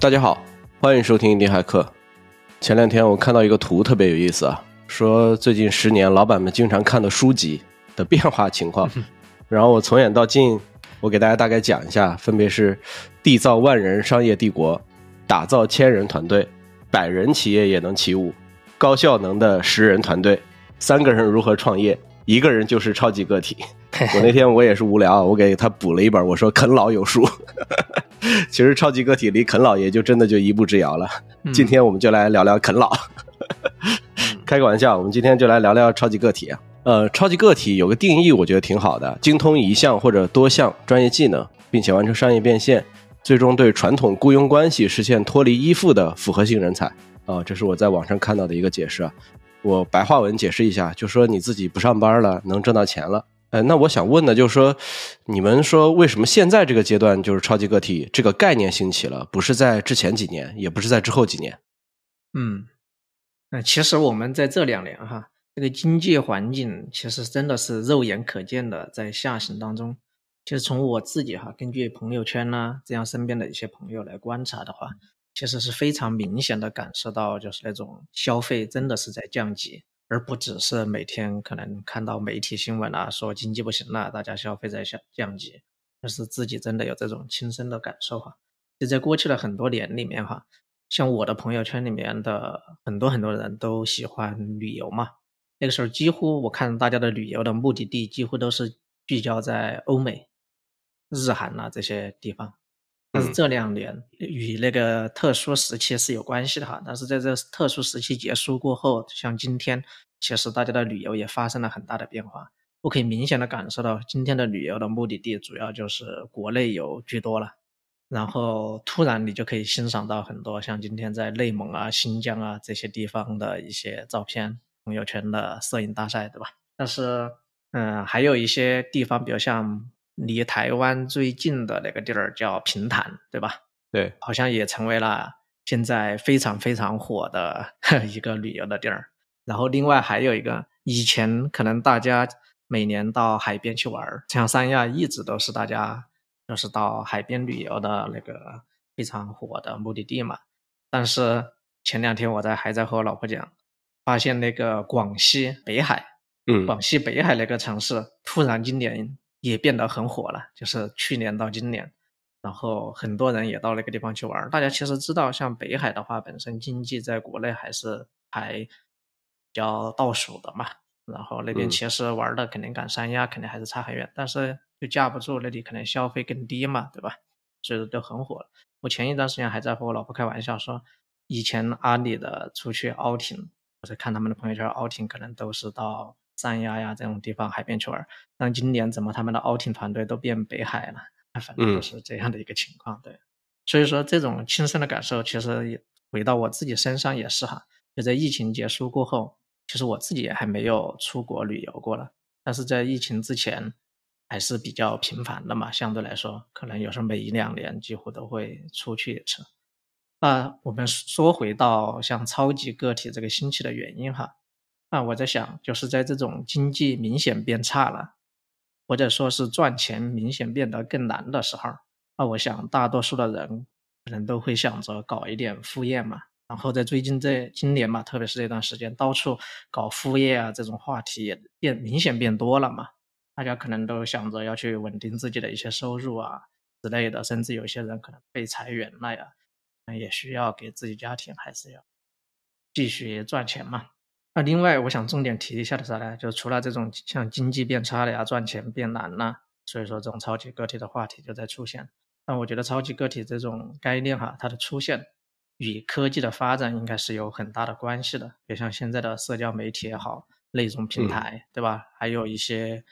大家好，欢迎收听厉害课。前两天我看到一个图特别有意思啊，说最近十年老板们经常看的书籍的变化情况。然后我从远到近，我给大家大概讲一下，分别是缔造万人商业帝国、打造千人团队、百人企业也能起舞、高效能的十人团队、三个人如何创业，一个人就是超级个体。我那天我也是无聊，我给他补了一本，我说啃老有书。其实超级个体离啃老也就真的就一步之遥了。今天我们就来聊聊啃老。开个玩笑，我们今天就来聊聊超级个体啊。呃，超级个体有个定义，我觉得挺好的，精通一项或者多项专业技能，并且完成商业变现，最终对传统雇佣关系实现脱离依附的复合性人才啊。这是我在网上看到的一个解释啊。我白话文解释一下，就说你自己不上班了，能挣到钱了。呃，那我想问的就是说，你们说为什么现在这个阶段就是超级个体这个概念兴起了，不是在之前几年，也不是在之后几年？嗯，那其实我们在这两年哈，这个经济环境其实真的是肉眼可见的在下行当中。其实从我自己哈，根据朋友圈呢，这样身边的一些朋友来观察的话，其实是非常明显的感受到，就是那种消费真的是在降级。而不只是每天可能看到媒体新闻啊，说经济不行了，大家消费在降降级，而是自己真的有这种亲身的感受哈。就在过去的很多年里面哈，像我的朋友圈里面的很多很多人都喜欢旅游嘛，那个时候几乎我看大家的旅游的目的地几乎都是聚焦在欧美、日韩啊这些地方。但是这两年与那个特殊时期是有关系的哈，但是在这特殊时期结束过后，像今天，其实大家的旅游也发生了很大的变化。我可以明显的感受到，今天的旅游的目的地主要就是国内游居多了。然后突然你就可以欣赏到很多像今天在内蒙啊、新疆啊这些地方的一些照片，朋友圈的摄影大赛，对吧？但是，嗯，还有一些地方，比如像。离台湾最近的那个地儿叫平潭，对吧？对，好像也成为了现在非常非常火的 一个旅游的地儿。然后另外还有一个，以前可能大家每年到海边去玩儿，像三亚一直都是大家就是到海边旅游的那个非常火的目的地嘛。但是前两天我在还在和我老婆讲，发现那个广西北海，嗯，广西北海那个城市突然今年。也变得很火了，就是去年到今年，然后很多人也到那个地方去玩。大家其实知道，像北海的话，本身经济在国内还是还比较倒数的嘛。然后那边其实玩的肯定赶三亚肯定还是差很远，但是就架不住那里可能消费更低嘛，对吧？所以说就很火了。我前一段时间还在和我老婆开玩笑说，以前阿里的出去 outing，我在看他们的朋友圈 outing，可能都是到。三亚呀这种地方海边去玩，但今年怎么他们的 outing 团队都变北海了？反正就是这样的一个情况。对，所以说这种亲身的感受，其实也回到我自己身上也是哈。就在疫情结束过后，其实我自己也还没有出国旅游过了，但是在疫情之前还是比较频繁的嘛。相对来说，可能有时候每一两年几乎都会出去一次。那我们说回到像超级个体这个兴起的原因哈。那我在想，就是在这种经济明显变差了，或者说是赚钱明显变得更难的时候，那我想大多数的人可能都会想着搞一点副业嘛。然后在最近这今年嘛，特别是这段时间，到处搞副业啊，这种话题也变明显变多了嘛。大家可能都想着要去稳定自己的一些收入啊之类的，甚至有些人可能被裁员了呀，也需要给自己家庭还是要继续赚钱嘛。那另外，我想重点提一下的是啥呢？就除了这种像经济变差了呀，赚钱变难了，所以说这种超级个体的话题就在出现。但我觉得超级个体这种概念哈，它的出现与科技的发展应该是有很大的关系的。比如像现在的社交媒体也好，内容平台，对吧？还有一些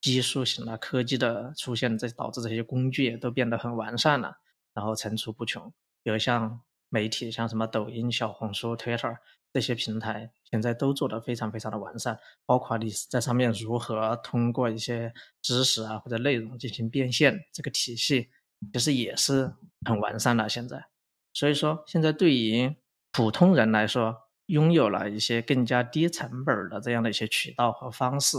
技术型的科技的出现，这导致这些工具也都变得很完善了，然后层出不穷。比如像媒体，像什么抖音、小红书、Twitter。这些平台现在都做得非常非常的完善，包括你在上面如何通过一些知识啊或者内容进行变现，这个体系其实也是很完善的。现在，所以说现在对于普通人来说，拥有了一些更加低成本的这样的一些渠道和方式，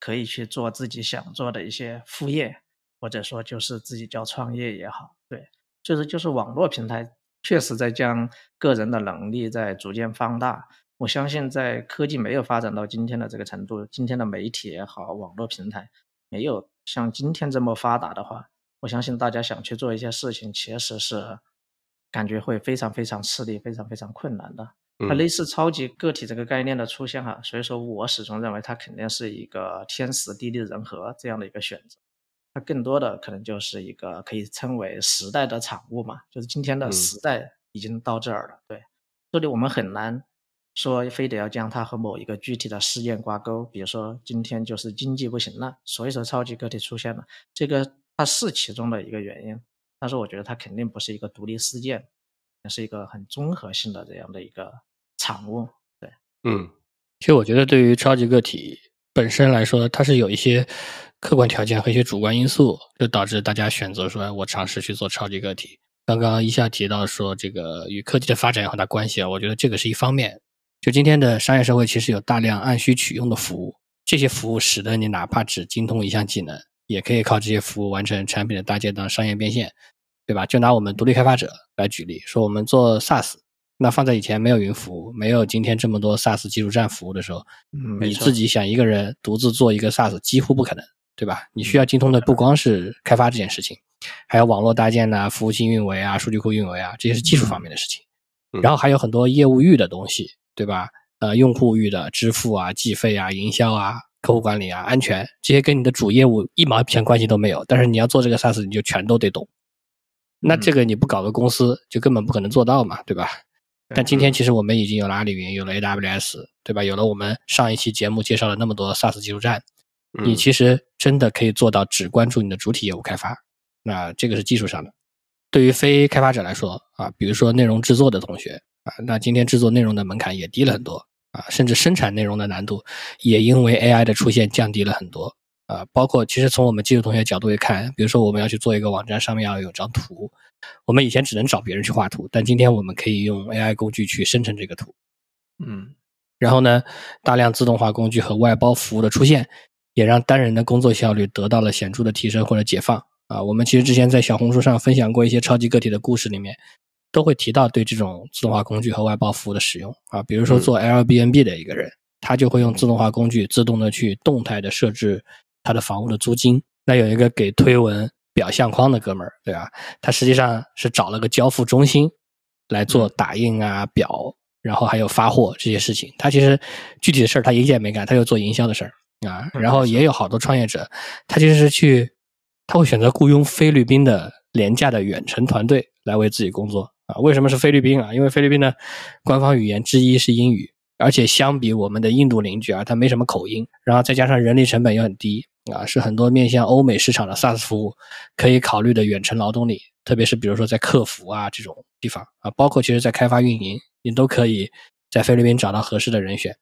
可以去做自己想做的一些副业，或者说就是自己叫创业也好，对，就是就是网络平台确实在将个人的能力在逐渐放大。我相信，在科技没有发展到今天的这个程度，今天的媒体也好，网络平台没有像今天这么发达的话，我相信大家想去做一些事情，其实是感觉会非常非常吃力，非常非常困难的。那类似超级个体这个概念的出现哈，所以说我始终认为它肯定是一个天时地利人和这样的一个选择。它更多的可能就是一个可以称为时代的产物嘛，就是今天的时代已经到这儿了。对，这里我们很难。说非得要将它和某一个具体的事件挂钩，比如说今天就是经济不行了，所以说超级个体出现了，这个它是其中的一个原因，但是我觉得它肯定不是一个独立事件，也是一个很综合性的这样的一个产物。对，嗯，其实我觉得对于超级个体本身来说，它是有一些客观条件和一些主观因素，就导致大家选择说，我尝试去做超级个体。刚刚一下提到说这个与科技的发展有很大关系啊，我觉得这个是一方面。就今天的商业社会，其实有大量按需取用的服务，这些服务使得你哪怕只精通一项技能，也可以靠这些服务完成产品的搭建到商业变现，对吧？就拿我们独立开发者来举例，说我们做 SaaS，那放在以前没有云服务，没有今天这么多 SaaS 基础站服务的时候，你自己想一个人独自做一个 SaaS 几乎不可能，对吧？你需要精通的不光是开发这件事情，还有网络搭建呐、服务器运维啊、数据库运维啊，这些是技术方面的事情，然后还有很多业务域的东西。对吧？呃，用户域的支付啊、计费啊、营销啊、客户管理啊、安全这些跟你的主业务一毛钱关系都没有，但是你要做这个 SaaS，你就全都得懂。那这个你不搞个公司，就根本不可能做到嘛，对吧？但今天其实我们已经有了阿里云，有了 AWS，对吧？有了我们上一期节目介绍了那么多 SaaS 技术站，你其实真的可以做到只关注你的主体业务开发。那这个是技术上的。对于非开发者来说啊，比如说内容制作的同学啊。那今天制作内容的门槛也低了很多啊，甚至生产内容的难度也因为 AI 的出现降低了很多啊。包括其实从我们技术同学角度来看，比如说我们要去做一个网站，上面要有张图，我们以前只能找别人去画图，但今天我们可以用 AI 工具去生成这个图。嗯，然后呢，大量自动化工具和外包服务的出现，也让单人的工作效率得到了显著的提升或者解放啊。我们其实之前在小红书上分享过一些超级个体的故事，里面。都会提到对这种自动化工具和外包服务的使用啊，比如说做 Airbnb 的一个人，他就会用自动化工具自动的去动态的设置他的房屋的租金。那有一个给推文表相框的哥们儿，对吧？他实际上是找了个交付中心来做打印啊、表，然后还有发货这些事情。他其实具体的事儿他一件没干，他就做营销的事儿啊。然后也有好多创业者，他其实是去他会选择雇佣菲律宾的廉价的远程团队来为自己工作。啊，为什么是菲律宾啊？因为菲律宾的官方语言之一是英语，而且相比我们的印度邻居啊，它没什么口音，然后再加上人力成本又很低啊，是很多面向欧美市场的 SaaS 服务可以考虑的远程劳动力，特别是比如说在客服啊这种地方啊，包括其实在开发运营，你都可以在菲律宾找到合适的人选。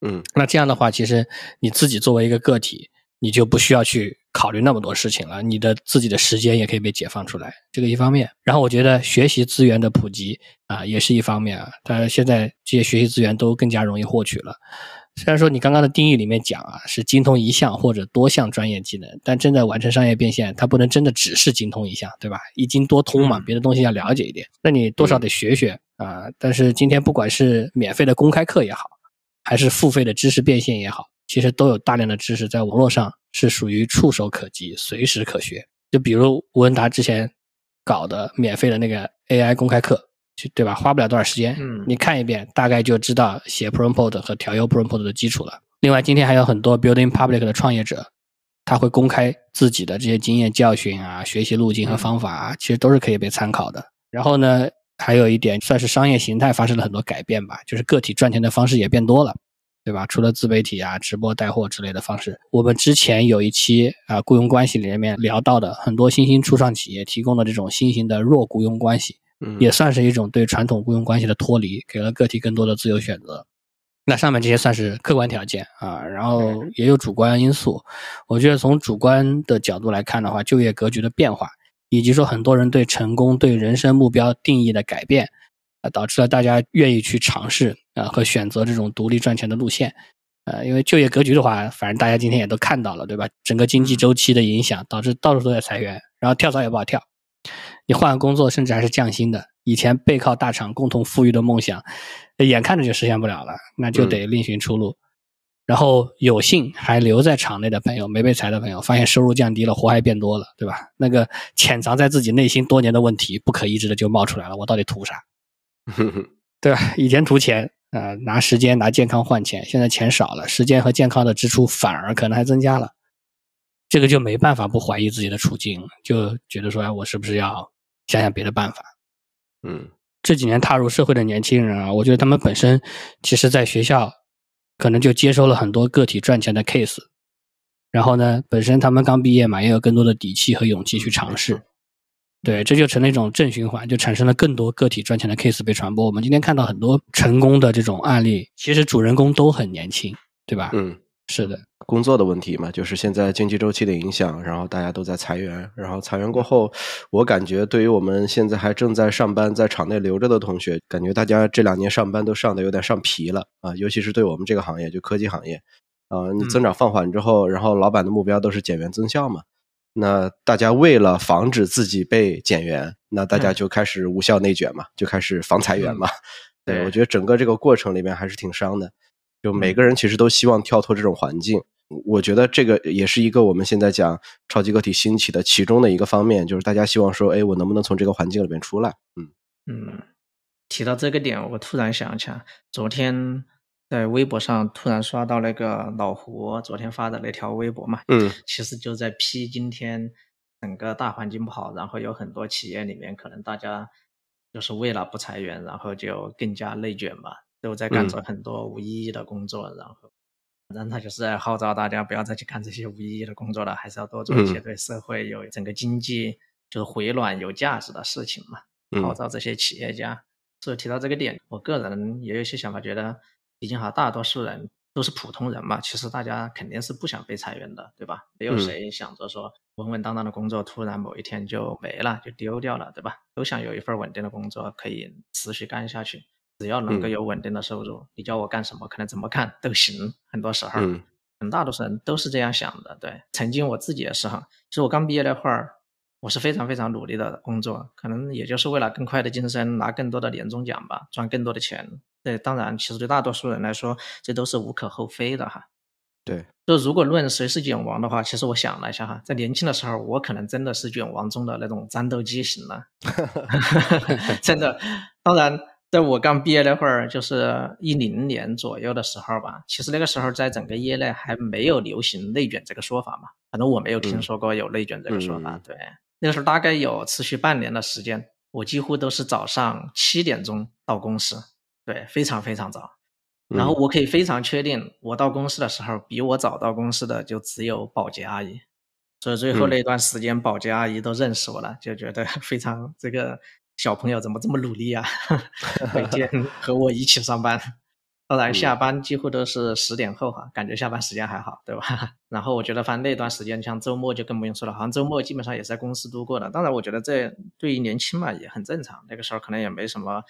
嗯，那这样的话，其实你自己作为一个个体。你就不需要去考虑那么多事情了，你的自己的时间也可以被解放出来，这个一方面。然后我觉得学习资源的普及啊，也是一方面啊。但现在这些学习资源都更加容易获取了。虽然说你刚刚的定义里面讲啊，是精通一项或者多项专业技能，但真的完成商业变现，它不能真的只是精通一项，对吧？一精多通嘛，别的东西要了解一点，那你多少得学学啊。但是今天不管是免费的公开课也好，还是付费的知识变现也好。其实都有大量的知识在网络上是属于触手可及、随时可学。就比如吴文达之前搞的免费的那个 AI 公开课，对吧？花不了多少时间，嗯，你看一遍，大概就知道写 prompt 和调优 prompt 的基础了。另外，今天还有很多 building public 的创业者，他会公开自己的这些经验教训啊、学习路径和方法啊，其实都是可以被参考的。然后呢，还有一点算是商业形态发生了很多改变吧，就是个体赚钱的方式也变多了。对吧？除了自媒体啊、直播带货之类的方式，我们之前有一期啊雇佣关系里面聊到的很多新兴初创企业提供的这种新型的弱雇佣关系，也算是一种对传统雇佣关系的脱离，给了个体更多的自由选择。那上面这些算是客观条件啊，然后也有主观因素。我觉得从主观的角度来看的话，就业格局的变化，以及说很多人对成功、对人生目标定义的改变。啊，导致了大家愿意去尝试啊和选择这种独立赚钱的路线，呃，因为就业格局的话，反正大家今天也都看到了，对吧？整个经济周期的影响导致到处都在裁员，然后跳槽也不好跳，你换个工作，甚至还是降薪的。以前背靠大厂共同富裕的梦想，眼看着就实现不了了，那就得另寻出路。然后有幸还留在厂内的朋友，没被裁的朋友，发现收入降低了，活还变多了，对吧？那个潜藏在自己内心多年的问题，不可抑制的就冒出来了。我到底图啥？对吧？以前图钱啊，拿时间拿健康换钱，现在钱少了，时间和健康的支出反而可能还增加了。这个就没办法不怀疑自己的处境，就觉得说，哎，我是不是要想想别的办法？嗯，这几年踏入社会的年轻人啊，我觉得他们本身其实在学校。可能就接收了很多个体赚钱的 case，然后呢，本身他们刚毕业嘛，也有更多的底气和勇气去尝试，对，这就成了一种正循环，就产生了更多个体赚钱的 case 被传播。我们今天看到很多成功的这种案例，其实主人公都很年轻，对吧？嗯。是的，工作的问题嘛，就是现在经济周期的影响，然后大家都在裁员，然后裁员过后，我感觉对于我们现在还正在上班、在厂内留着的同学，感觉大家这两年上班都上的有点上皮了啊，尤其是对我们这个行业，就科技行业，啊，你增长放缓之后，然后老板的目标都是减员增效嘛，那大家为了防止自己被减员，那大家就开始无效内卷嘛，就开始防裁员嘛，对我觉得整个这个过程里面还是挺伤的。就每个人其实都希望跳脱这种环境，我觉得这个也是一个我们现在讲超级个体兴起的其中的一个方面，就是大家希望说，哎，我能不能从这个环境里面出来？嗯嗯，提到这个点，我突然想起来，昨天在微博上突然刷到那个老胡昨天发的那条微博嘛，嗯，其实就在批今天整个大环境不好，然后有很多企业里面可能大家就是为了不裁员，然后就更加内卷嘛。都在干着很多无意义的工作，然后，反正他就是在号召大家不要再去干这些无意义的工作了，还是要多做一些对社会有整个经济就是回暖有价值的事情嘛。号召这些企业家。所以提到这个点，我个人也有一些想法，觉得毕竟哈，大多数人都是普通人嘛，其实大家肯定是不想被裁员的，对吧？没有谁想着说稳稳当当的工作突然某一天就没了，就丢掉了，对吧？都想有一份稳定的工作可以持续干下去。只要能够有稳定的收入，你叫我干什么，可能怎么干都行。很多时候，很大多数人都是这样想的。对，曾经我自己也是哈，其实我刚毕业那会儿，我是非常非常努力的工作，可能也就是为了更快的晋升，拿更多的年终奖吧，赚更多的钱。对，当然，其实对大多数人来说，这都是无可厚非的哈。对，就如果论谁是卷王的话，其实我想了一下哈，在年轻的时候，我可能真的是卷王中的那种战斗机型了 真的。当然。在我刚毕业那会儿，就是一零年左右的时候吧。其实那个时候，在整个业内还没有流行内卷这个说法嘛。反正我没有听说过有内卷这个说法。对，那个时候大概有持续半年的时间，我几乎都是早上七点钟到公司，对，非常非常早。然后我可以非常确定，我到公司的时候，比我早到公司的就只有保洁阿姨。所以最后那段时间，保洁阿姨都认识我了，就觉得 非常这个。小朋友怎么这么努力啊？每天 和我一起上班，当然下班几乎都是十点后哈，感觉下班时间还好，对吧？然后我觉得反正那段时间，像周末就更不用说了，好像周末基本上也是在公司度过的。当然，我觉得这对于年轻嘛也很正常，那个时候可能也没什么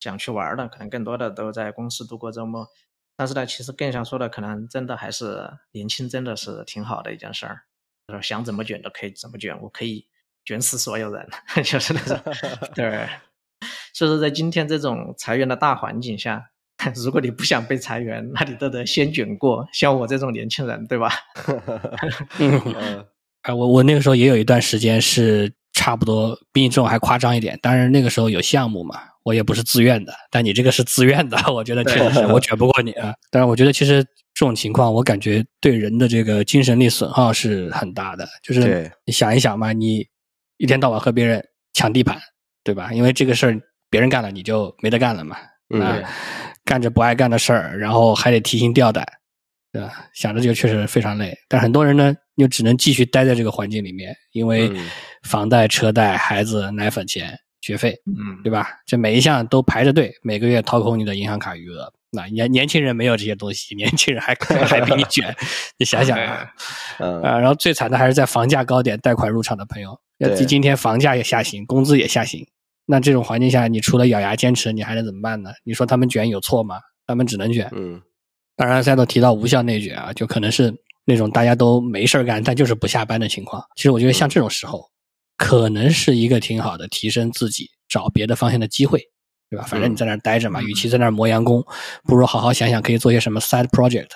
想去玩的，可能更多的都在公司度过周末。但是呢，其实更想说的，可能真的还是年轻真的是挺好的一件事儿，就是想怎么卷都可以怎么卷，我可以。卷死所有人，就是那种，对。所以说，在今天这种裁员的大环境下，如果你不想被裁员，那你都得先卷过。像我这种年轻人，对吧？嗯，啊，我我那个时候也有一段时间是差不多比你这种还夸张一点，当然那个时候有项目嘛，我也不是自愿的。但你这个是自愿的，我觉得确实是我卷不过你啊。但是我觉得其实这种情况，我感觉对人的这个精神力损耗是很大的。就是你想一想嘛，你。一天到晚和别人抢地盘，对吧？因为这个事儿别人干了，你就没得干了嘛。嗯，干着不爱干的事儿，然后还得提心吊胆，对吧？想着就确实非常累。但很多人呢，又只能继续待在这个环境里面，因为房贷、车贷、孩子、奶粉钱、学费，嗯，对吧？这每一项都排着队，每个月掏空你的银行卡余额。那年年轻人没有这些东西，年轻人还还比你卷，你想想啊，啊，然后最惨的还是在房价高点贷款入场的朋友。今今天房价也下行，工资也下行，那这种环境下，你除了咬牙坚持，你还能怎么办呢？你说他们卷有错吗？他们只能卷。嗯，当然，赛道提到无效内卷啊，就可能是那种大家都没事干，但就是不下班的情况。其实我觉得像这种时候，可能是一个挺好的提升自己、找别的方向的机会，对吧？反正你在那儿待着嘛，与其在那儿磨洋工，不如好好想想可以做些什么 side project。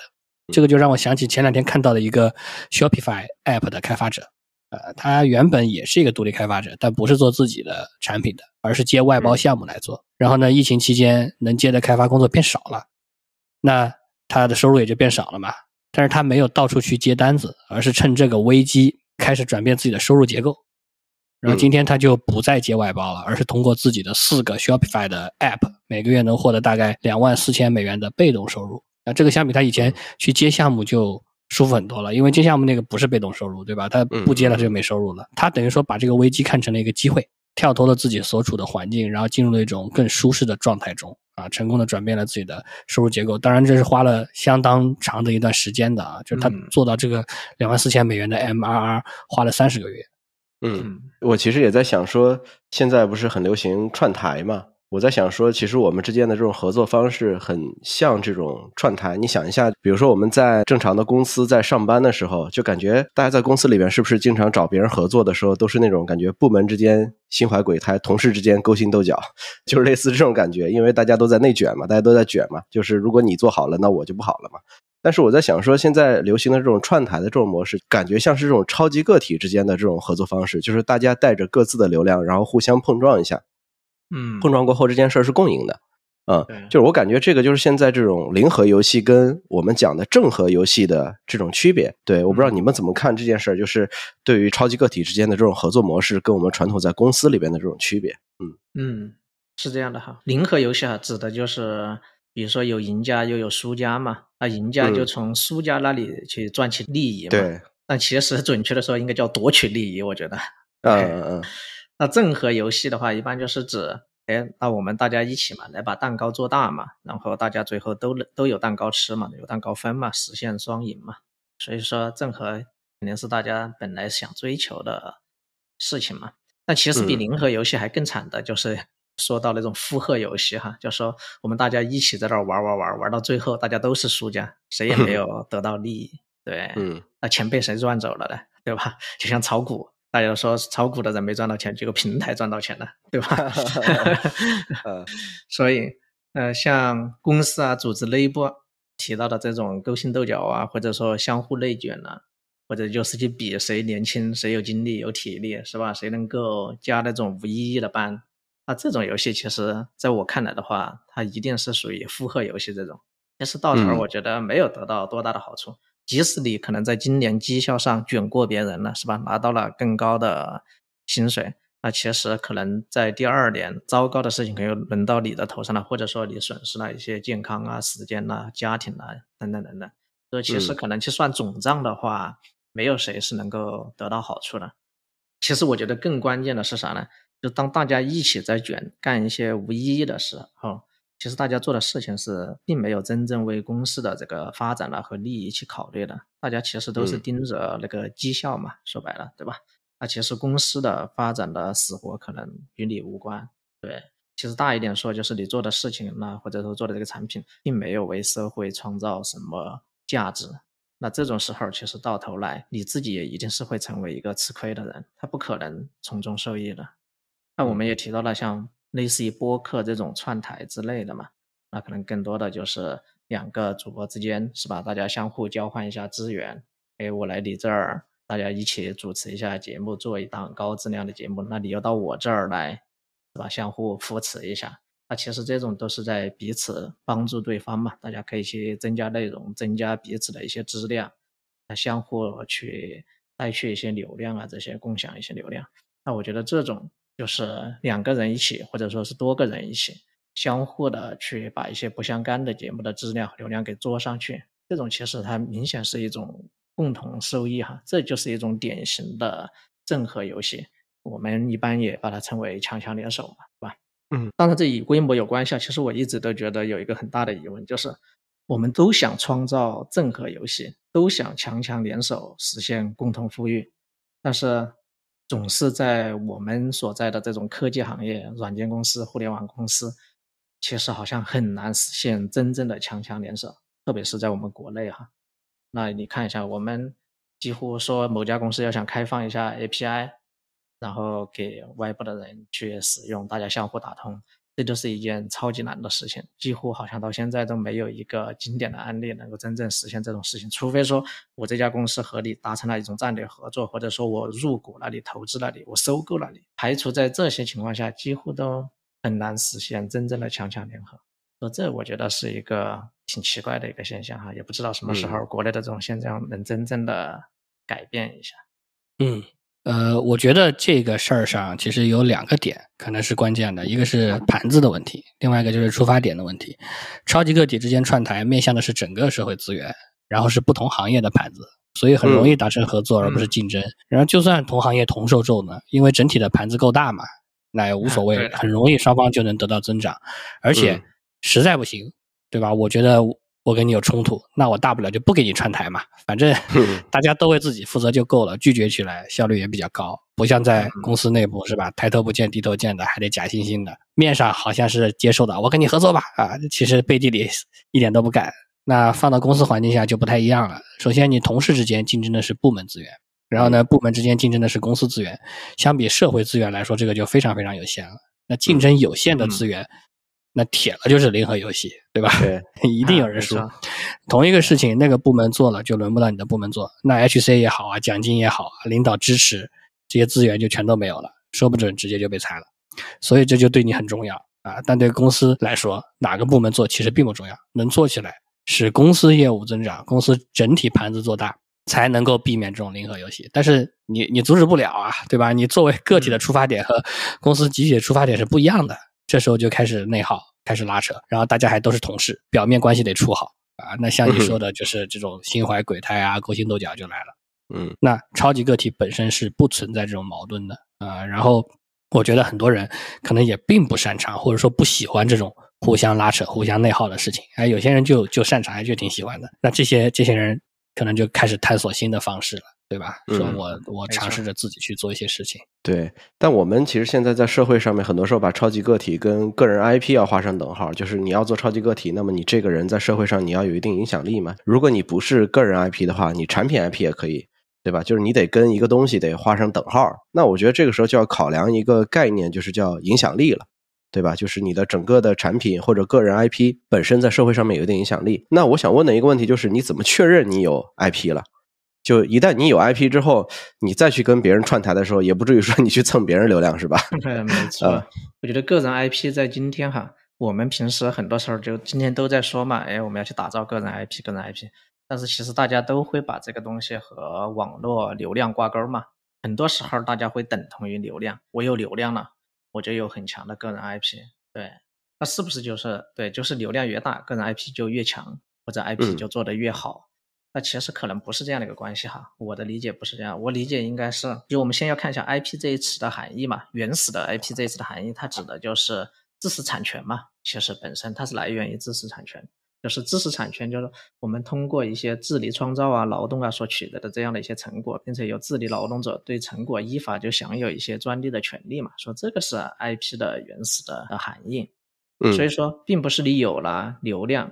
这个就让我想起前两天看到的一个 Shopify app 的开发者，呃，他原本也是一个独立开发者，但不是做自己的产品的，而是接外包项目来做。然后呢，疫情期间能接的开发工作变少了，那他的收入也就变少了嘛。但是他没有到处去接单子，而是趁这个危机开始转变自己的收入结构。然后今天他就不再接外包了，而是通过自己的四个 Shopify 的 app，每个月能获得大概两万四千美元的被动收入。那这个相比他以前去接项目就舒服很多了，因为接项目那个不是被动收入，对吧？他不接了，他就没收入了。他等于说把这个危机看成了一个机会，跳脱了自己所处的环境，然后进入了一种更舒适的状态中啊，成功的转变了自己的收入结构。当然，这是花了相当长的一段时间的啊，就是他做到这个两万四千美元的 MRR 花了三十个月。嗯，我其实也在想说，现在不是很流行串台嘛？我在想说，其实我们之间的这种合作方式很像这种串台。你想一下，比如说我们在正常的公司在上班的时候，就感觉大家在公司里边是不是经常找别人合作的时候，都是那种感觉部门之间心怀鬼胎，同事之间勾心斗角，就是类似这种感觉。因为大家都在内卷嘛，大家都在卷嘛，就是如果你做好了，那我就不好了嘛。但是我在想说，现在流行的这种串台的这种模式，感觉像是这种超级个体之间的这种合作方式，就是大家带着各自的流量，然后互相碰撞一下。嗯，碰撞过后这件事儿是共赢的，嗯，就是我感觉这个就是现在这种零和游戏跟我们讲的正和游戏的这种区别。对，我不知道你们怎么看这件事儿，就是对于超级个体之间的这种合作模式跟我们传统在公司里边的这种区别。嗯嗯，是这样的哈，零和游戏哈指的就是比如说有赢家又有输家嘛，那赢家就从输家那里去赚取利益嘛，对，但其实准确的说应该叫夺取利益，我觉得。嗯嗯嗯。那正和游戏的话，一般就是指，哎，那我们大家一起嘛，来把蛋糕做大嘛，然后大家最后都都有蛋糕吃嘛，有蛋糕分嘛，实现双赢嘛。所以说正和肯定是大家本来想追求的事情嘛。但其实比零和游戏还更惨的就是说到那种负荷游戏哈，就说我们大家一起在这玩玩玩玩到最后，大家都是输家，谁也没有得到利益。对，嗯，那钱被谁赚走了呢？对吧？就像炒股。大家说炒股的人没赚到钱，结果平台赚到钱了，对吧？所以，呃，像公司啊、组织内部提到的这种勾心斗角啊，或者说相互内卷啊，或者就是去比谁年轻、谁有精力、有体力，是吧？谁能够加那种无意义的班？那这种游戏，其实在我看来的话，它一定是属于负荷游戏这种。但是到头，我觉得没有得到多大的好处。即使你可能在今年绩效上卷过别人了，是吧？拿到了更高的薪水，那其实可能在第二年，糟糕的事情可能轮到你的头上了，或者说你损失了一些健康啊、时间啊、家庭啊等等等等。所以其实可能去算总账的话，没有谁是能够得到好处的。其实我觉得更关键的是啥呢？就当大家一起在卷干一些无意义的事，哈。其实大家做的事情是，并没有真正为公司的这个发展了和利益去考虑的。大家其实都是盯着那个绩效嘛，说白了，对吧？那其实公司的发展的死活可能与你无关。对，其实大一点说，就是你做的事情呢或者说做的这个产品，并没有为社会创造什么价值。那这种时候，其实到头来你自己也一定是会成为一个吃亏的人，他不可能从中受益的。那我们也提到了像。类似于播客这种串台之类的嘛，那可能更多的就是两个主播之间是吧？大家相互交换一下资源，哎，我来你这儿，大家一起主持一下节目，做一档高质量的节目。那你又到我这儿来，是吧？相互扶持一下。那其实这种都是在彼此帮助对方嘛，大家可以去增加内容，增加彼此的一些质量，那相互去带去一些流量啊，这些共享一些流量。那我觉得这种。就是两个人一起，或者说是多个人一起，相互的去把一些不相干的节目的质量流量给做上去，这种其实它明显是一种共同收益哈，这就是一种典型的正和游戏。我们一般也把它称为强强联手嘛，对吧？嗯，当然这与规模有关系。其实我一直都觉得有一个很大的疑问，就是我们都想创造正和游戏，都想强强联手实现共同富裕，但是。总是在我们所在的这种科技行业、软件公司、互联网公司，其实好像很难实现真正的强强联手，特别是在我们国内哈。那你看一下，我们几乎说某家公司要想开放一下 API，然后给外部的人去使用，大家相互打通，这就是一件超级难的事情，几乎好像到现在都没有一个经典的案例能够真正实现这种事情，除非说我这家公司和你达成了一种战略合作，或者说我入股了你，投资了你，我收购了你，排除在这些情况下，几乎都很难实现真正的强强联合。说这我觉得是一个挺奇怪的一个现象哈，也不知道什么时候国内的这种现象能真正的改变一下。嗯。呃，我觉得这个事儿上其实有两个点可能是关键的，一个是盘子的问题，另外一个就是出发点的问题。超级个体之间串台面向的是整个社会资源，然后是不同行业的盘子，所以很容易达成合作而不是竞争。然后就算同行业同受众呢，因为整体的盘子够大嘛，那也无所谓，很容易双方就能得到增长。而且实在不行，对吧？我觉得。我跟你有冲突，那我大不了就不给你串台嘛，反正大家都为自己负责就够了，拒绝起来效率也比较高，不像在公司内部是吧，抬头不见低头见的，还得假惺惺的，面上好像是接受的，我跟你合作吧，啊，其实背地里一点都不敢。那放到公司环境下就不太一样了。首先，你同事之间竞争的是部门资源，然后呢，部门之间竞争的是公司资源，相比社会资源来说，这个就非常非常有限了。那竞争有限的资源。那铁了就是零和游戏，对吧？对，一定有人输。同一个事情，那个部门做了，就轮不到你的部门做。那 HC 也好啊，奖金也好啊，领导支持，这些资源就全都没有了，说不准直接就被裁了。所以这就对你很重要啊。但对公司来说，哪个部门做其实并不重要，能做起来，使公司业务增长，公司整体盘子做大，才能够避免这种零和游戏。但是你你阻止不了啊，对吧？你作为个体的出发点和公司集体的出发点是不一样的。这时候就开始内耗，开始拉扯，然后大家还都是同事，表面关系得处好啊。那像你说的，就是这种心怀鬼胎啊、勾心斗角就来了。嗯，那超级个体本身是不存在这种矛盾的啊。然后我觉得很多人可能也并不擅长，或者说不喜欢这种互相拉扯、互相内耗的事情。哎，有些人就就擅长，还就挺喜欢的。那这些这些人可能就开始探索新的方式了。对吧？说我我尝试着自己去做一些事情。对，但我们其实现在在社会上面，很多时候把超级个体跟个人 IP 要画上等号。就是你要做超级个体，那么你这个人在社会上你要有一定影响力嘛。如果你不是个人 IP 的话，你产品 IP 也可以，对吧？就是你得跟一个东西得画上等号。那我觉得这个时候就要考量一个概念，就是叫影响力了，对吧？就是你的整个的产品或者个人 IP 本身在社会上面有一定影响力。那我想问的一个问题就是，你怎么确认你有 IP 了？就一旦你有 IP 之后，你再去跟别人串台的时候，也不至于说你去蹭别人流量，是吧？对，没错。我觉得个人 IP 在今天哈，我们平时很多时候就今天都在说嘛，哎，我们要去打造个人 IP，个人 IP。但是其实大家都会把这个东西和网络流量挂钩嘛。很多时候大家会等同于流量，我有流量了，我就有很强的个人 IP。对，那是不是就是对？就是流量越大，个人 IP 就越强，或者 IP 就做得越好。那其实可能不是这样的一个关系哈，我的理解不是这样，我理解应该是，就我们先要看一下 IP 这一词的含义嘛，原始的 IP 这一词的含义，它指的就是知识产权嘛，其实本身它是来源于知识产权，就是知识产权就是我们通过一些智力创造啊、劳动啊所取得的这样的一些成果，并且由智力劳动者对成果依法就享有一些专利的权利嘛，说这个是 IP 的原始的含义，所以说并不是你有了流量。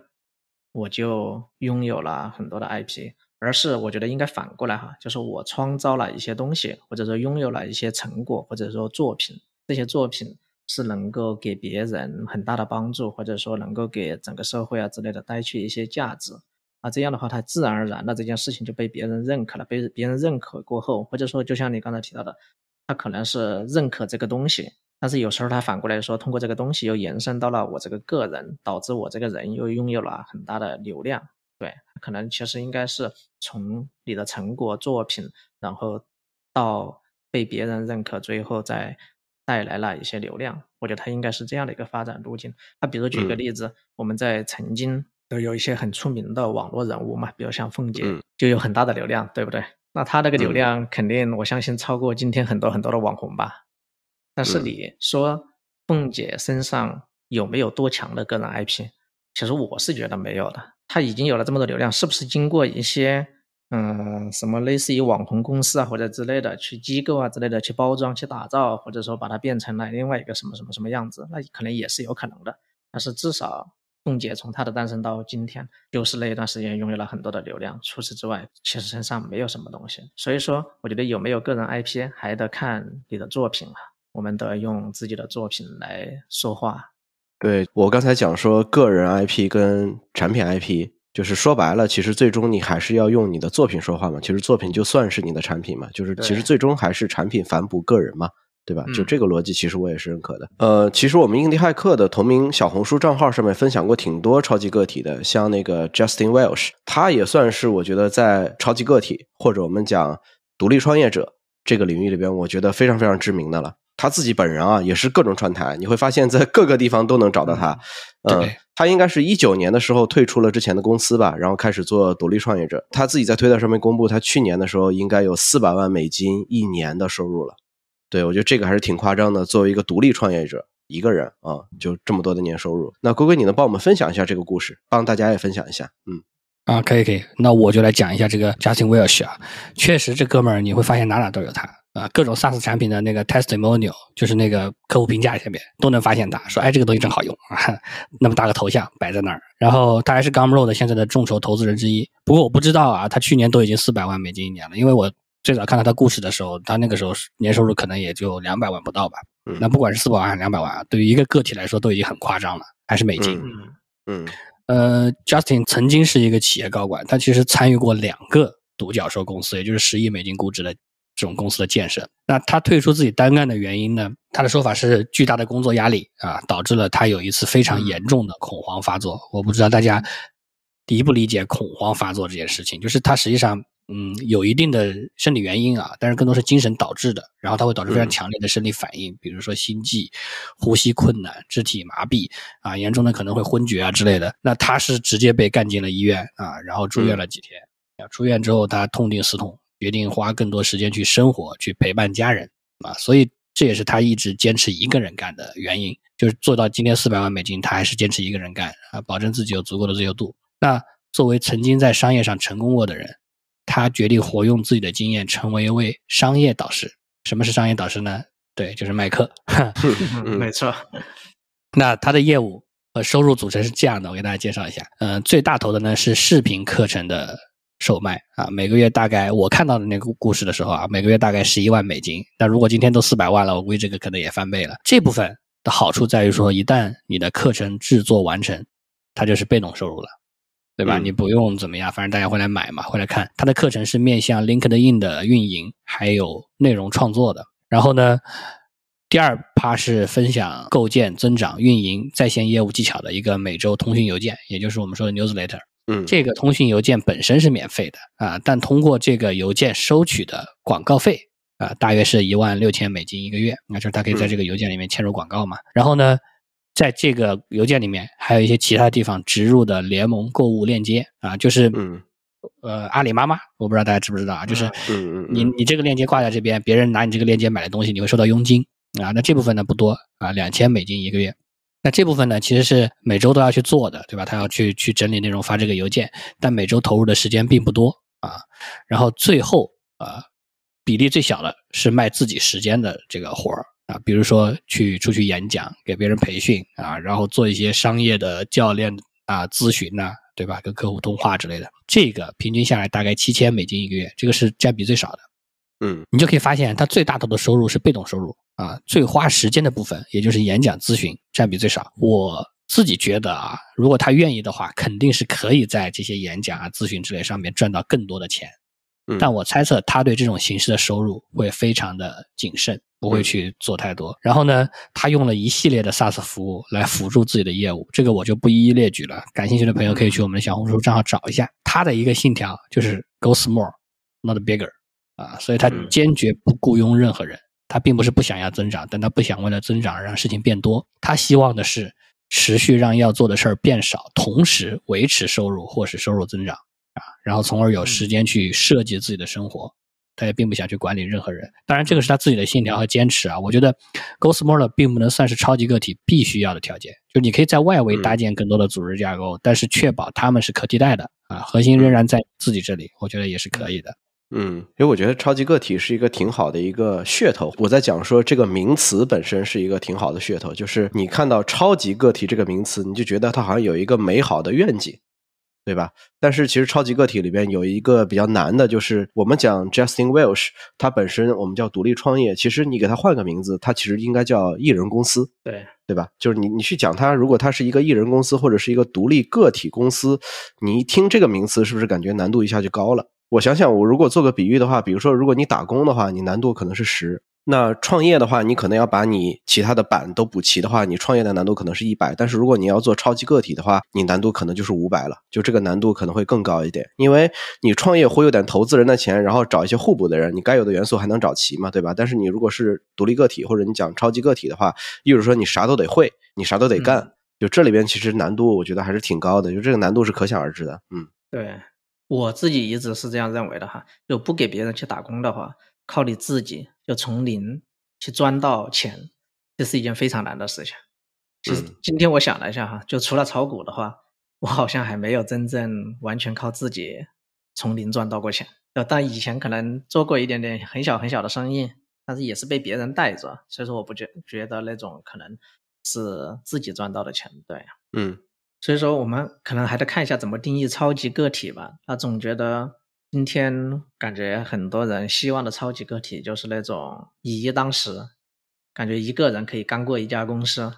我就拥有了很多的 IP，而是我觉得应该反过来哈，就是我创造了一些东西，或者说拥有了一些成果，或者说作品，这些作品是能够给别人很大的帮助，或者说能够给整个社会啊之类的带去一些价值，啊，这样的话，它自然而然的这件事情就被别人认可了，被别人认可过后，或者说就像你刚才提到的，他可能是认可这个东西。但是有时候他反过来说，通过这个东西又延伸到了我这个个人，导致我这个人又拥有了很大的流量。对，可能其实应该是从你的成果作品，然后到被别人认可，最后再带来了一些流量。我觉得它应该是这样的一个发展路径。那比如举个例子，我们在曾经都有一些很出名的网络人物嘛，比如像凤姐，就有很大的流量，对不对？那他那个流量肯定，我相信超过今天很多很多的网红吧。但是你说凤姐身上有没有多强的个人 IP？其实我是觉得没有的。她已经有了这么多流量，是不是经过一些嗯什么类似于网红公司啊或者之类的去机构啊之类的去包装、去打造，或者说把它变成了另外一个什么什么什么样子？那可能也是有可能的。但是至少凤姐从它的诞生到今天，就是那一段时间拥有了很多的流量。除此之外，其实身上没有什么东西。所以说，我觉得有没有个人 IP 还得看你的作品啊。我们得用自己的作品来说话。对我刚才讲说，个人 IP 跟产品 IP，就是说白了，其实最终你还是要用你的作品说话嘛。其实作品就算是你的产品嘛，就是其实最终还是产品反哺个人嘛。对吧？就这个逻辑，其实我也是认可的。呃，其实我们印第骇客的同名小红书账号上面分享过挺多超级个体的，像那个 Justin Welsh，他也算是我觉得在超级个体或者我们讲独立创业者这个领域里边，我觉得非常非常知名的了。他自己本人啊，也是各种串台，你会发现在各个地方都能找到他。嗯，他应该是一九年的时候退出了之前的公司吧，然后开始做独立创业者。他自己在推特上面公布，他去年的时候应该有四百万美金一年的收入了。对，我觉得这个还是挺夸张的。作为一个独立创业者，一个人啊，就这么多的年收入。那龟龟，你能帮我们分享一下这个故事，帮大家也分享一下？嗯，啊，可以可以。那我就来讲一下这个 Justin Welsh 啊，确实这哥们儿你会发现哪哪都有他啊，各种 SaaS 产品的那个 testimonial，就是那个客户评价下面都能发现他，说哎这个东西真好用啊，那么大个头像摆在那儿。然后他还是 Gumroad 现在的众筹投资人之一。不过我不知道啊，他去年都已经四百万美金一年了，因为我。最早看到他故事的时候，他那个时候年收入可能也就两百万不到吧。那不管是四百万还是两百万，对于一个个体来说都已经很夸张了，还是美金。嗯嗯，呃，Justin 曾经是一个企业高管，他其实参与过两个独角兽公司，也就是十亿美金估值的这种公司的建设。那他退出自己单干的原因呢？他的说法是巨大的工作压力啊，导致了他有一次非常严重的恐慌发作。我不知道大家理不理解恐慌发作这件事情，就是他实际上。嗯，有一定的生理原因啊，但是更多是精神导致的，然后它会导致非常强烈的生理反应，比如说心悸、呼吸困难、肢体麻痹啊，严重的可能会昏厥啊之类的。那他是直接被干进了医院啊，然后住院了几天。啊，出院之后他痛定思痛，决定花更多时间去生活，去陪伴家人啊，所以这也是他一直坚持一个人干的原因，就是做到今天四百万美金，他还是坚持一个人干啊，保证自己有足够的自由度。那作为曾经在商业上成功过的人。他决定活用自己的经验，成为一位商业导师。什么是商业导师呢？对，就是卖课。没错。那他的业务和收入组成是这样的，我给大家介绍一下。嗯，最大头的呢是视频课程的售卖啊，每个月大概我看到的那个故事的时候啊，每个月大概十一万美金。那如果今天都四百万了，我估计这个可能也翻倍了。这部分的好处在于说，一旦你的课程制作完成，它就是被动收入了。对吧？你不用怎么样，反正大家会来买嘛，会来看。它的课程是面向 LinkedIn 的运营，还有内容创作的。然后呢，第二趴是分享构建、增长、运营在线业务技巧的一个每周通讯邮件，也就是我们说的 Newsletter。嗯，这个通讯邮件本身是免费的啊，但通过这个邮件收取的广告费啊，大约是一万六千美金一个月。那就是他可以在这个邮件里面嵌入广告嘛。然后呢？在这个邮件里面，还有一些其他地方植入的联盟购物链接啊，就是，呃，阿里妈妈，我不知道大家知不知道啊，就是，你你这个链接挂在这边，别人拿你这个链接买的东西，你会收到佣金啊。那这部分呢不多啊，两千美金一个月。那这部分呢其实是每周都要去做的，对吧？他要去去整理内容发这个邮件，但每周投入的时间并不多啊。然后最后啊，比例最小的是卖自己时间的这个活儿。啊，比如说去出去演讲，给别人培训啊，然后做一些商业的教练啊、咨询呐，对吧？跟客户通话之类的，这个平均下来大概七千美金一个月，这个是占比最少的。嗯，你就可以发现，他最大头的收入是被动收入啊，最花时间的部分，也就是演讲咨询占比最少。我自己觉得啊，如果他愿意的话，肯定是可以在这些演讲啊、咨询之类上面赚到更多的钱。但我猜测他对这种形式的收入会非常的谨慎。不会去做太多，然后呢，他用了一系列的 SaaS 服务来辅助自己的业务，这个我就不一一列举了。感兴趣的朋友可以去我们的小红书账号找一下。他的一个信条就是 Go small, not bigger，啊，所以他坚决不雇佣任何人。他并不是不想要增长，但他不想为了增长让事情变多。他希望的是持续让要做的事儿变少，同时维持收入或是收入增长啊，然后从而有时间去设计自己的生活。他也并不想去管理任何人，当然这个是他自己的信条和坚持啊。我觉得，Go Smaller 并不能算是超级个体必须要的条件，就你可以在外围搭建更多的组织架构，但是确保他们是可替代的啊，核心仍然在自己这里，我觉得也是可以的。嗯，因为我觉得超级个体是一个挺好的一个噱头。我在讲说这个名词本身是一个挺好的噱头，就是你看到超级个体这个名词，你就觉得它好像有一个美好的愿景，对吧？但是其实超级个体里边有一个比较难的，就是我们讲 Justin Welsh，他本身我们叫独立创业，其实你给他换个名字，他其实应该叫艺人公司。对对吧？就是你，你去讲它，如果它是一个艺人公司或者是一个独立个体公司，你一听这个名词，是不是感觉难度一下就高了？我想想，我如果做个比喻的话，比如说，如果你打工的话，你难度可能是十；那创业的话，你可能要把你其他的板都补齐的话，你创业的难度可能是一百。但是如果你要做超级个体的话，你难度可能就是五百了，就这个难度可能会更高一点，因为你创业忽悠点投资人的钱，然后找一些互补的人，你该有的元素还能找齐嘛，对吧？但是你如果是独立个体或者你讲超级个体的话，意味着说你啥都得会，你啥都得干，就这里边其实难度我觉得还是挺高的，就这个难度是可想而知的，嗯。对。我自己一直是这样认为的哈，就不给别人去打工的话，靠你自己就从零去赚到钱，这是一件非常难的事情。其实今天我想了一下哈，就除了炒股的话，我好像还没有真正完全靠自己从零赚到过钱。呃，但以前可能做过一点点很小很小的生意，但是也是被别人带着，所以说我不觉觉得那种可能是自己赚到的钱。对，嗯。所以说，我们可能还得看一下怎么定义超级个体吧。他总觉得今天感觉很多人希望的超级个体就是那种以一当十，感觉一个人可以干过一家公司。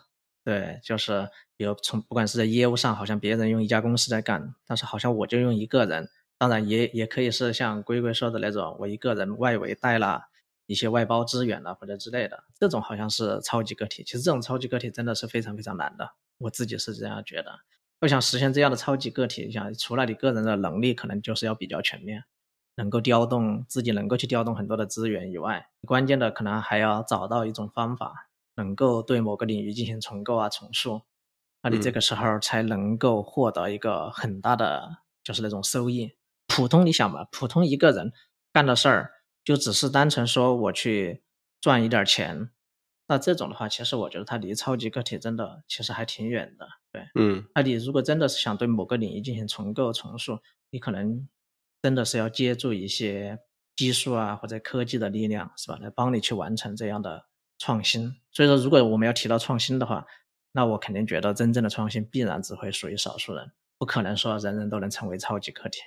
对，就是比如从不管是在业务上，好像别人用一家公司在干，但是好像我就用一个人。当然，也也可以是像龟龟说的那种，我一个人外围带了一些外包资源啊或者之类的，这种好像是超级个体。其实这种超级个体真的是非常非常难的，我自己是这样觉得。要想实现这样的超级个体，想除了你个人的能力可能就是要比较全面，能够调动自己能够去调动很多的资源以外，关键的可能还要找到一种方法，能够对某个领域进行重构啊重塑，那你这个时候才能够获得一个很大的就是那种收益。普通你想吧，普通一个人干的事儿就只是单纯说我去赚一点钱。那这种的话，其实我觉得它离超级个体真的其实还挺远的，对，嗯，那你如果真的是想对某个领域进行重构重塑，你可能真的是要借助一些技术啊或者科技的力量，是吧？来帮你去完成这样的创新。所以说，如果我们要提到创新的话，那我肯定觉得真正的创新必然只会属于少数人，不可能说人人都能成为超级个体。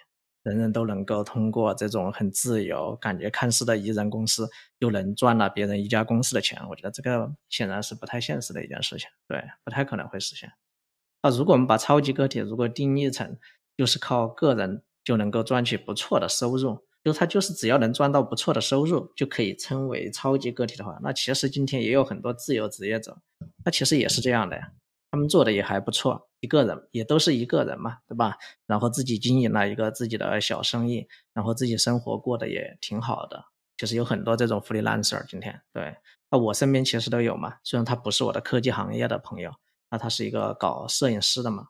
人人都能够通过这种很自由、感觉看似的一人公司，就能赚了别人一家公司的钱。我觉得这个显然是不太现实的一件事情，对，不太可能会实现。那如果我们把超级个体如果定义成就是靠个人就能够赚取不错的收入，就是他就是只要能赚到不错的收入就可以称为超级个体的话，那其实今天也有很多自由职业者，那其实也是这样的呀。他们做的也还不错，一个人也都是一个人嘛，对吧？然后自己经营了一个自己的小生意，然后自己生活过得也挺好的。其实有很多这种 freelancer，今天对，那我身边其实都有嘛。虽然他不是我的科技行业的朋友，那他是一个搞摄影师的嘛，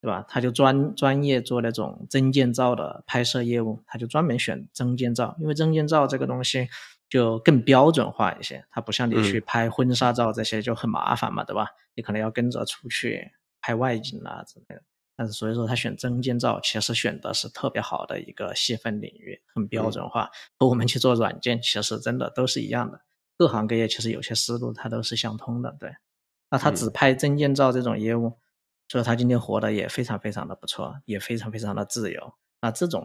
对吧？他就专专业做那种证件照的拍摄业务，他就专门选证件照，因为证件照这个东西。就更标准化一些，它不像你去拍婚纱照这些就很麻烦嘛，对吧？你可能要跟着出去拍外景啊之类的。但是所以说他选证件照，其实选的是特别好的一个细分领域，很标准化。和我们去做软件，其实真的都是一样的。各行各业其实有些思路它都是相通的，对。那他只拍证件照这种业务，所以他今天活的也非常非常的不错，也非常非常的自由。那这种，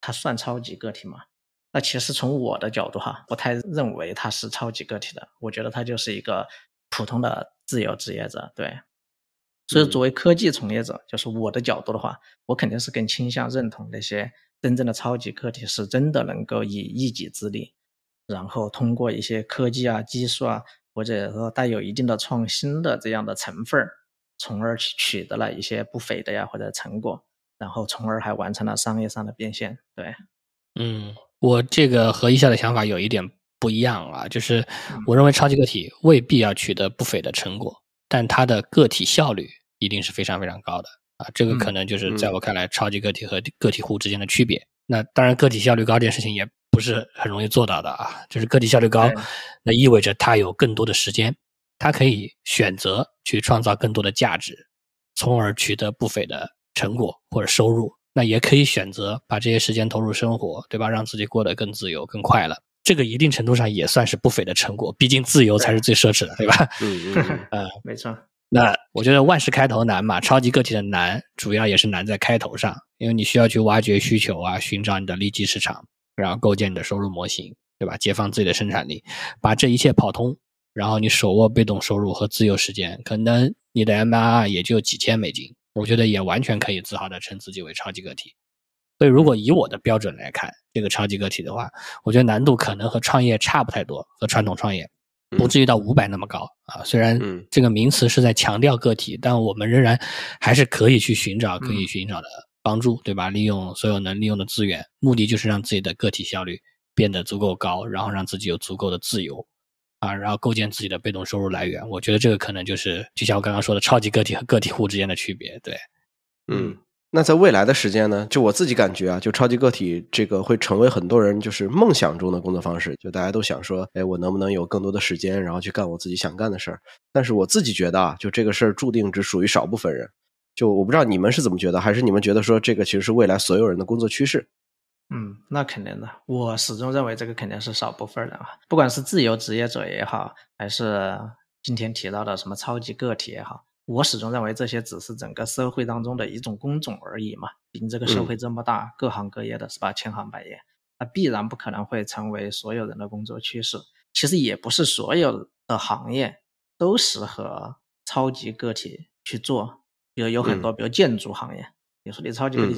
他算超级个体吗？那其实从我的角度哈，不太认为他是超级个体的，我觉得他就是一个普通的自由职业者。对，所以作为科技从业者，就是我的角度的话，我肯定是更倾向认同那些真正的超级个体是真的能够以一己之力，然后通过一些科技啊、技术啊，或者说带有一定的创新的这样的成分儿，从而去取得了一些不菲的呀或者成果，然后从而还完成了商业上的变现。对，嗯。我这个和一下的想法有一点不一样啊，就是我认为超级个体未必要取得不菲的成果，但它的个体效率一定是非常非常高的啊。这个可能就是在我看来，超级个体和个体户之间的区别。那当然，个体效率高这件事情也不是很容易做到的啊。就是个体效率高，那意味着他有更多的时间，他可以选择去创造更多的价值，从而取得不菲的成果或者收入。那也可以选择把这些时间投入生活，对吧？让自己过得更自由、更快乐。这个一定程度上也算是不菲的成果，毕竟自由才是最奢侈的，对吧？嗯嗯嗯，没错。那我觉得万事开头难嘛，超级个体的难主要也是难在开头上，因为你需要去挖掘需求啊，寻找你的利基市场，然后构建你的收入模型，对吧？解放自己的生产力，把这一切跑通，然后你手握被动收入和自由时间，可能你的 MRR 也就几千美金，我觉得也完全可以自豪的称自己为超级个体。所以，如果以我的标准来看，这个超级个体的话，我觉得难度可能和创业差不太多，和传统创业不至于到五百那么高啊。虽然这个名词是在强调个体，但我们仍然还是可以去寻找可以寻找的帮助，对吧？利用所有能利用的资源，目的就是让自己的个体效率变得足够高，然后让自己有足够的自由啊，然后构建自己的被动收入来源。我觉得这个可能就是就像我刚刚说的，超级个体和个体户之间的区别。对，嗯。那在未来的时间呢？就我自己感觉啊，就超级个体这个会成为很多人就是梦想中的工作方式。就大家都想说，哎，我能不能有更多的时间，然后去干我自己想干的事儿？但是我自己觉得啊，就这个事儿注定只属于少部分人。就我不知道你们是怎么觉得，还是你们觉得说这个其实是未来所有人的工作趋势？嗯，那肯定的。我始终认为这个肯定是少部分人啊，不管是自由职业者也好，还是今天提到的什么超级个体也好。我始终认为这些只是整个社会当中的一种工种而已嘛。毕竟这个社会这么大，各行各业的是吧？千行百业，那必然不可能会成为所有人的工作趋势。其实也不是所有的行业都适合超级个体去做。比如有很多，比如建筑行业，你说你超级个体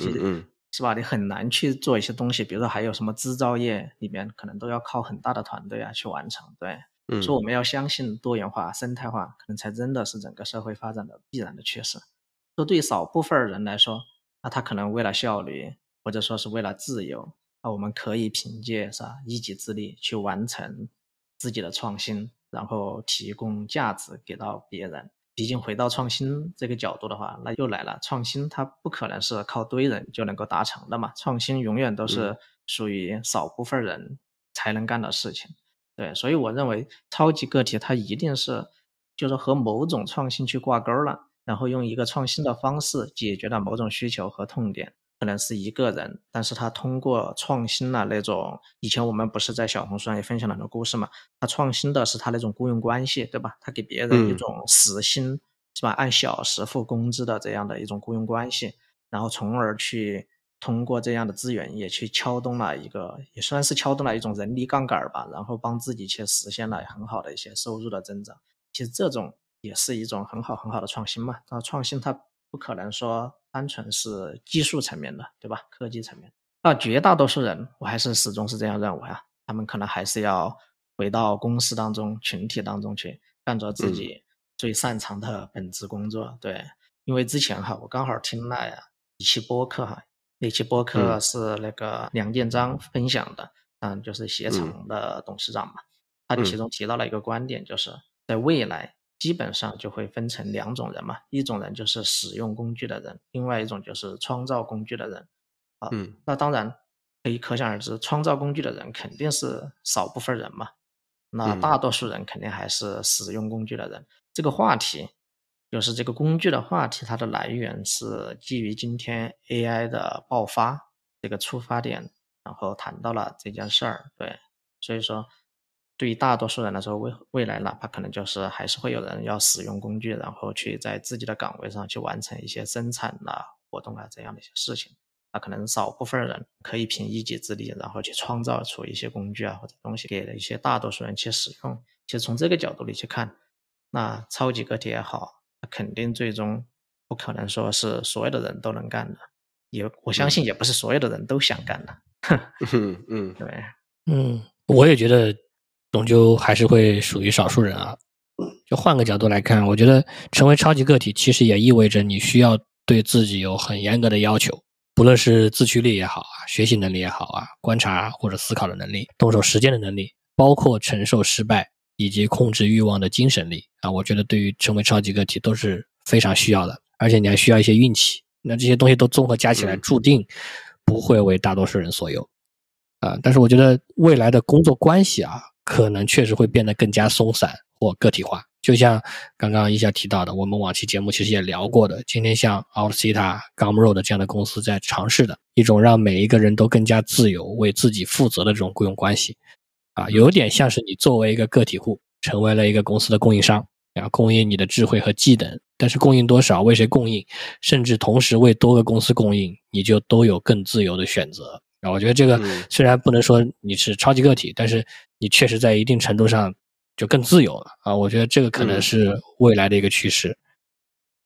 是吧？你很难去做一些东西。比如说还有什么制造业里面，可能都要靠很大的团队啊去完成。对。说我们要相信多元化、生态化，可能才真的是整个社会发展的必然的趋势。说对少部分人来说，那他可能为了效率，或者说是为了自由，那我们可以凭借是吧一己之力去完成自己的创新，然后提供价值给到别人。毕竟回到创新这个角度的话，那又来了，创新它不可能是靠堆人就能够达成的嘛，创新永远都是属于少部分人才能干的事情。对，所以我认为超级个体它一定是，就是和某种创新去挂钩了，然后用一个创新的方式解决了某种需求和痛点，可能是一个人，但是他通过创新了那种，以前我们不是在小红书上也分享了很多故事嘛，他创新的是他那种雇佣关系，对吧？他给别人一种时薪，是吧？按小时付工资的这样的一种雇佣关系，然后从而去。通过这样的资源，也去敲动了一个，也算是敲动了一种人力杠杆吧，然后帮自己去实现了很好的一些收入的增长。其实这种也是一种很好很好的创新嘛。那创新它不可能说单纯是技术层面的，对吧？科技层面。那绝大多数人，我还是始终是这样认为啊，他们可能还是要回到公司当中、群体当中去，干着自己最擅长的本职工作。对，因为之前哈，我刚好听了呀一期播客哈。那期播客是那个梁建章分享的，嗯，就是携程的董事长嘛，他其中提到了一个观点，就是在未来基本上就会分成两种人嘛，一种人就是使用工具的人，另外一种就是创造工具的人。啊，嗯那当然可以可想而知，创造工具的人肯定是少部分人嘛，那大多数人肯定还是使用工具的人。这个话题。就是这个工具的话题，它的来源是基于今天 AI 的爆发这个出发点，然后谈到了这件事儿。对，所以说对于大多数人来说，未未来哪怕可能就是还是会有人要使用工具，然后去在自己的岗位上去完成一些生产的活动啊这样的一些事情。那可能少部分人可以凭一己之力，然后去创造出一些工具啊或者东西给一些大多数人去使用。其实从这个角度里去看，那超级个体也好。肯定最终不可能说是所有的人都能干的，也我相信也不是所有的人都想干的。嗯嗯，对，嗯，我也觉得终究还是会属于少数人啊。就换个角度来看，我觉得成为超级个体，其实也意味着你需要对自己有很严格的要求，不论是自驱力也好啊，学习能力也好啊，观察或者思考的能力，动手实践的能力，包括承受失败。以及控制欲望的精神力啊，我觉得对于成为超级个体都是非常需要的，而且你还需要一些运气。那这些东西都综合加起来，注定不会为大多数人所有啊。但是我觉得未来的工作关系啊，可能确实会变得更加松散或个体化，就像刚刚一下提到的，我们往期节目其实也聊过的，今天像 Outsita、Gumroad 这样的公司在尝试的一种让每一个人都更加自由、为自己负责的这种雇佣关系，啊，有点像是你作为一个个体户，成为了一个公司的供应商，然后，供应你的智慧和技能，但是供应多少、为谁供应，甚至同时为多个公司供应，你就都有更自由的选择。啊，我觉得这个虽然不能说你是超级个体，但是你确实在一定程度上就更自由了啊。我觉得这个可能是未来的一个趋势。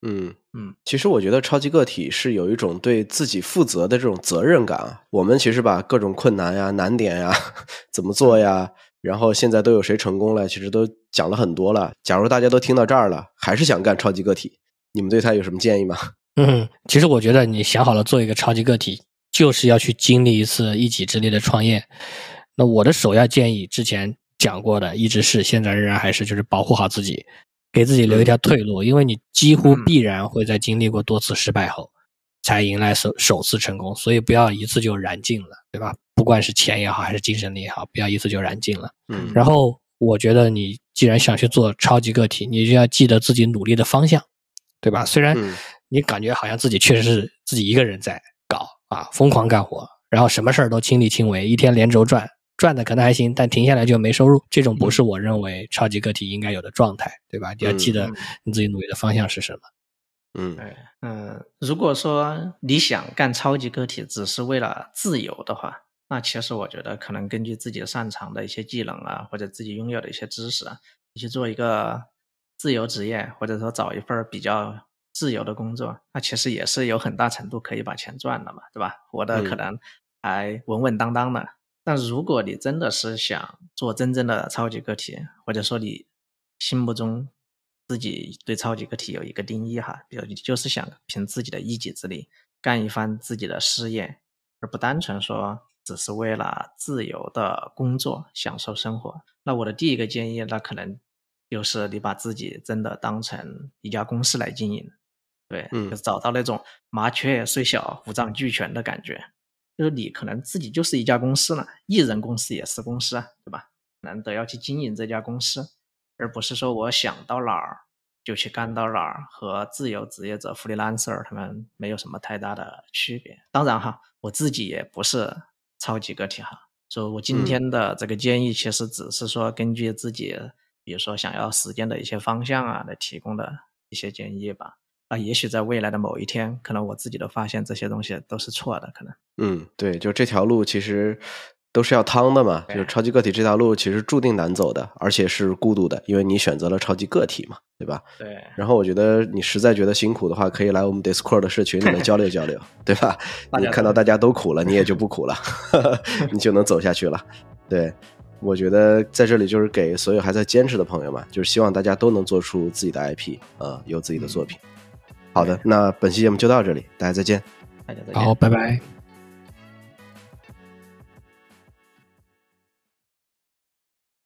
嗯嗯，其实我觉得超级个体是有一种对自己负责的这种责任感啊。我们其实把各种困难呀、难点呀、怎么做呀，然后现在都有谁成功了，其实都讲了很多了。假如大家都听到这儿了，还是想干超级个体，你们对他有什么建议吗？嗯，其实我觉得你想好了做一个超级个体。就是要去经历一次一己之力的创业，那我的首要建议，之前讲过的，一直是，现在仍然还是，就是保护好自己，给自己留一条退路，因为你几乎必然会在经历过多次失败后，才迎来首首次成功，所以不要一次就燃尽了，对吧？不管是钱也好，还是精神力也好，不要一次就燃尽了。嗯。然后我觉得你既然想去做超级个体，你就要记得自己努力的方向，对吧？虽然你感觉好像自己确实是自己一个人在搞。啊，疯狂干活，然后什么事儿都亲力亲为，一天连轴转，赚的可能还行，但停下来就没收入。这种不是我认为超级个体应该有的状态，对吧？你要记得你自己努力的方向是什么。嗯，对，嗯，如果说你想干超级个体只是为了自由的话，那其实我觉得可能根据自己擅长的一些技能啊，或者自己拥有的一些知识啊，你去做一个自由职业，或者说找一份比较。自由的工作，那其实也是有很大程度可以把钱赚的嘛，对吧？活的可能还稳稳当当的。但如果你真的是想做真正的超级个体，或者说你心目中自己对超级个体有一个定义哈，比如你就是想凭自己的一己之力干一番自己的事业，而不单纯说只是为了自由的工作享受生活。那我的第一个建议，那可能就是你把自己真的当成一家公司来经营。对，嗯，就找到那种麻雀虽小五脏俱全的感觉，就是你可能自己就是一家公司了，艺人公司也是公司啊，对吧？难得要去经营这家公司，而不是说我想到哪儿就去干到哪儿，和自由职业者 freelancer 他们没有什么太大的区别。当然哈，我自己也不是超级个体哈，所以我今天的这个建议其实只是说根据自己，比如说想要实践的一些方向啊来提供的一些建议吧。啊，也许在未来的某一天，可能我自己都发现这些东西都是错的，可能。嗯，对，就这条路其实都是要趟的嘛。就超级个体这条路其实注定难走的，而且是孤独的，因为你选择了超级个体嘛，对吧？对。然后我觉得你实在觉得辛苦的话，可以来我们 Discord 的社群里面交流交流，对吧？你看到大家都苦了，你也就不苦了，你就能走下去了。对，我觉得在这里就是给所有还在坚持的朋友们，就是希望大家都能做出自己的 IP，呃，有自己的作品。好的，那本期节目就到这里，大家再见。大家再见。好，拜拜。